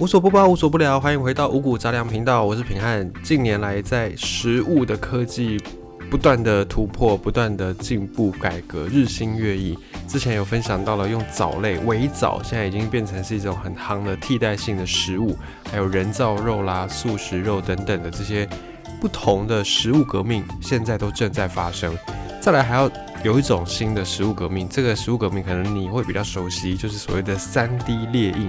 无所不包，无所不聊，欢迎回到五谷杂粮频道，我是平汉。近年来，在食物的科技不断的突破，不断的进步改革，日新月异。之前有分享到了用藻类微藻，现在已经变成是一种很夯的替代性的食物，还有人造肉啦、素食肉等等的这些不同的食物革命，现在都正在发生。再来还要有一种新的食物革命，这个食物革命可能你会比较熟悉，就是所谓的三 D 列印。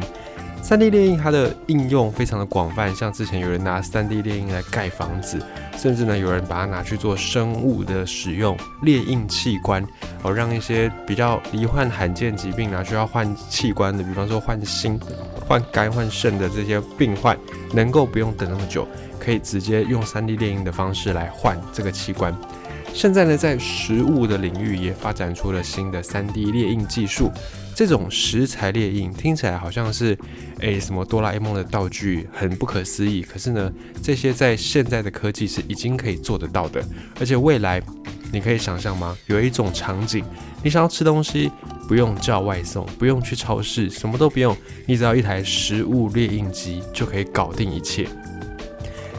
三 D 列印它的应用非常的广泛，像之前有人拿三 D 列印来盖房子，甚至呢有人把它拿去做生物的使用，列印器官，哦让一些比较罹患罕见疾病啊需要换器官的，比方说换心、换肝、换肾的这些病患，能够不用等那么久，可以直接用三 D 列印的方式来换这个器官。现在呢，在食物的领域也发展出了新的 3D 列印技术。这种食材列印听起来好像是，诶什么哆啦 A 梦的道具，很不可思议。可是呢，这些在现在的科技是已经可以做得到的。而且未来，你可以想象吗？有一种场景，你想要吃东西，不用叫外送，不用去超市，什么都不用，你只要一台食物列印机就可以搞定一切。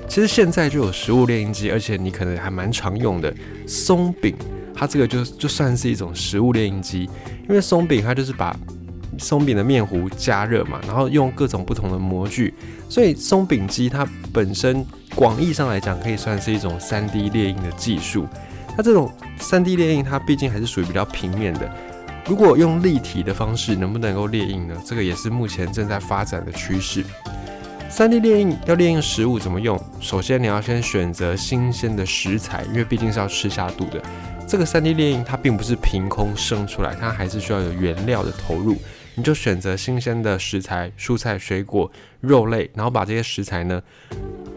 其实现在就有食物猎印机，而且你可能还蛮常用的松饼，它这个就就算是一种食物猎印机，因为松饼它就是把松饼的面糊加热嘛，然后用各种不同的模具，所以松饼机它本身广义上来讲可以算是一种 3D 列印的技术。那这种 3D 列印它毕竟还是属于比较平面的，如果用立体的方式能不能够列印呢？这个也是目前正在发展的趋势。三 D 列印要列印食物怎么用？首先你要先选择新鲜的食材，因为毕竟是要吃下肚的。这个三 D 猎鹰它并不是凭空生出来，它还是需要有原料的投入。你就选择新鲜的食材、蔬菜、水果、肉类，然后把这些食材呢，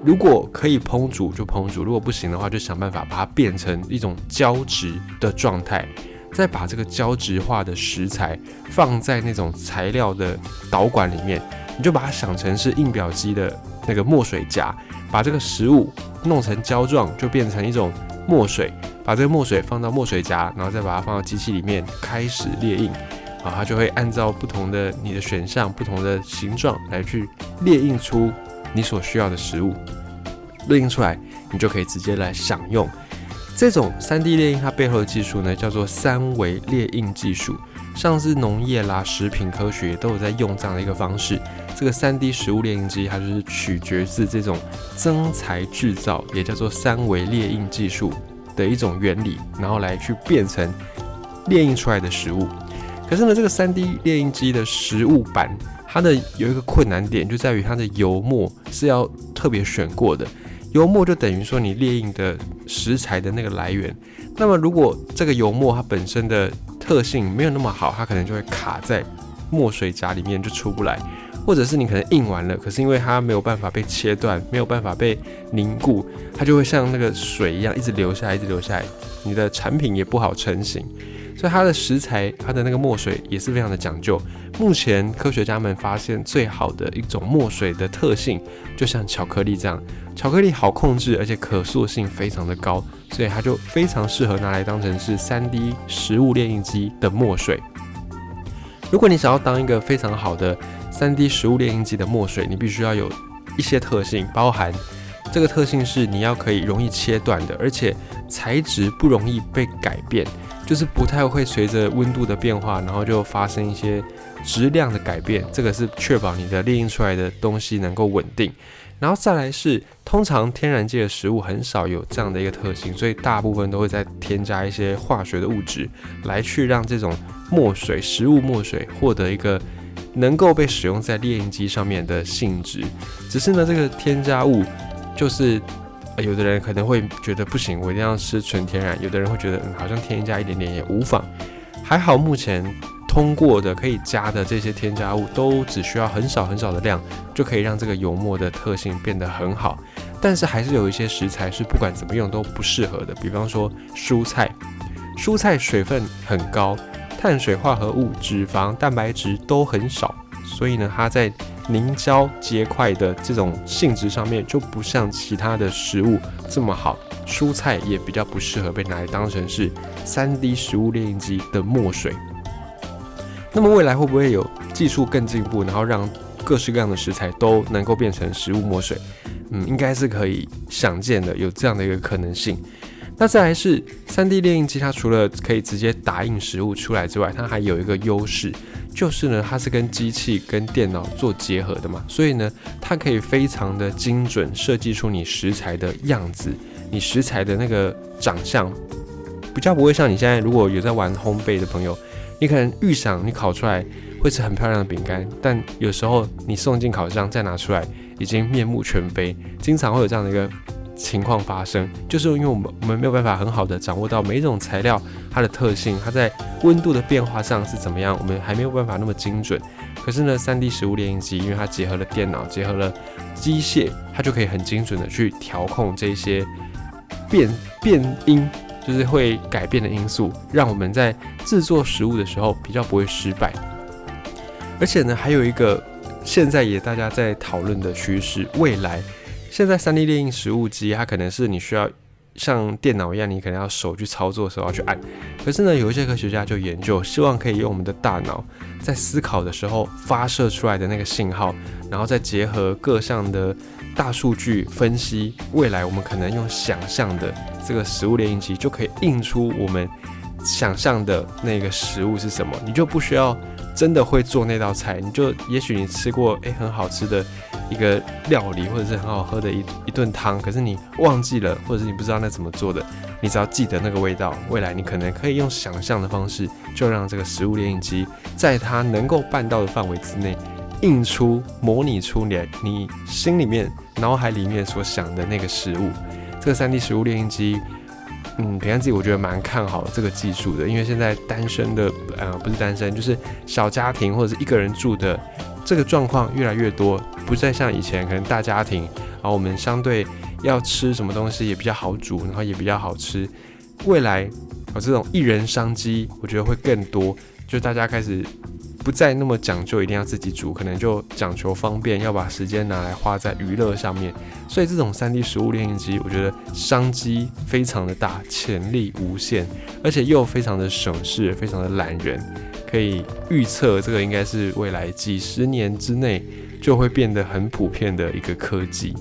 如果可以烹煮就烹煮，如果不行的话就想办法把它变成一种胶质的状态，再把这个胶质化的食材放在那种材料的导管里面。你就把它想成是印表机的那个墨水夹，把这个食物弄成胶状，就变成一种墨水。把这个墨水放到墨水夹，然后再把它放到机器里面开始列印。啊，它就会按照不同的你的选项、不同的形状来去列印出你所需要的食物。列印出来，你就可以直接来享用。这种 3D 列印它背后的技术呢，叫做三维列印技术。像是农业啦、食品科学都有在用这样的一个方式。这个三 D 食物列印机，它就是取决自这种增材制造，也叫做三维列印技术的一种原理，然后来去变成列印出来的食物。可是呢，这个三 D 列印机的食物板，它的有一个困难点，就在于它的油墨是要特别选过的。油墨就等于说你列印的食材的那个来源。那么如果这个油墨它本身的特性没有那么好，它可能就会卡在墨水夹里面就出不来，或者是你可能印完了，可是因为它没有办法被切断，没有办法被凝固，它就会像那个水一样一直流下来，一直流下来，你的产品也不好成型。所以它的食材，它的那个墨水也是非常的讲究。目前科学家们发现最好的一种墨水的特性，就像巧克力这样，巧克力好控制，而且可塑性非常的高。所以它就非常适合拿来当成是 3D 食物炼印机的墨水。如果你想要当一个非常好的 3D 食物炼印机的墨水，你必须要有一些特性，包含这个特性是你要可以容易切断的，而且材质不容易被改变，就是不太会随着温度的变化，然后就发生一些质量的改变。这个是确保你的列印出来的东西能够稳定。然后再来是，通常天然界的食物很少有这样的一个特性，所以大部分都会在添加一些化学的物质，来去让这种墨水、食物墨水获得一个能够被使用在猎印机上面的性质。只是呢，这个添加物就是，有的人可能会觉得不行，我一定要吃纯天然；有的人会觉得，嗯，好像添加一点点也无妨。还好目前。通过的可以加的这些添加物，都只需要很少很少的量，就可以让这个油墨的特性变得很好。但是还是有一些食材是不管怎么用都不适合的，比方说蔬菜，蔬菜水分很高，碳水化合物、脂肪、蛋白质都很少，所以呢，它在凝胶结块的这种性质上面就不像其他的食物这么好。蔬菜也比较不适合被拿来当成是 3D 食物列印机的墨水。那么未来会不会有技术更进步，然后让各式各样的食材都能够变成食物墨水，嗯，应该是可以想见的，有这样的一个可能性。那再来是三 D 列印机，它除了可以直接打印食物出来之外，它还有一个优势，就是呢，它是跟机器跟电脑做结合的嘛，所以呢，它可以非常的精准设计出你食材的样子，你食材的那个长相，比较不会像你现在如果有在玩烘焙的朋友，你可能预想你烤出来会是很漂亮的饼干，但有时候你送进烤箱再拿出来，已经面目全非，经常会有这样的一个。情况发生，就是因为我们我们没有办法很好的掌握到每一种材料它的特性，它在温度的变化上是怎么样，我们还没有办法那么精准。可是呢，3D 食物列印机，因为它结合了电脑，结合了机械，它就可以很精准的去调控这些变变音，就是会改变的因素，让我们在制作食物的时候比较不会失败。而且呢，还有一个现在也大家在讨论的趋势，未来。现在三 D 列印食物机，它可能是你需要像电脑一样，你可能要手去操作的时候要去按。可是呢，有一些科学家就研究，希望可以用我们的大脑在思考的时候发射出来的那个信号，然后再结合各项的大数据分析，未来我们可能用想象的这个食物列印机就可以印出我们想象的那个食物是什么，你就不需要真的会做那道菜，你就也许你吃过诶很好吃的。一个料理或者是很好喝的一一顿汤，可是你忘记了，或者是你不知道那怎么做的，你只要记得那个味道，未来你可能可以用想象的方式，就让这个食物列印机在它能够办到的范围之内，印出、模拟出你你心里面、脑海里面所想的那个食物。这个三 D 食物列印机，嗯，平安自己我觉得蛮看好这个技术的，因为现在单身的，呃，不是单身，就是小家庭或者是一个人住的。这个状况越来越多，不再像以前可能大家庭，然后我们相对要吃什么东西也比较好煮，然后也比较好吃。未来有这种一人商机，我觉得会更多，就大家开始不再那么讲究一定要自己煮，可能就讲求方便，要把时间拿来花在娱乐上面。所以这种三 D 食物炼印机，我觉得商机非常的大，潜力无限，而且又非常的省事，非常的懒人。可以预测，这个应该是未来几十年之内就会变得很普遍的一个科技。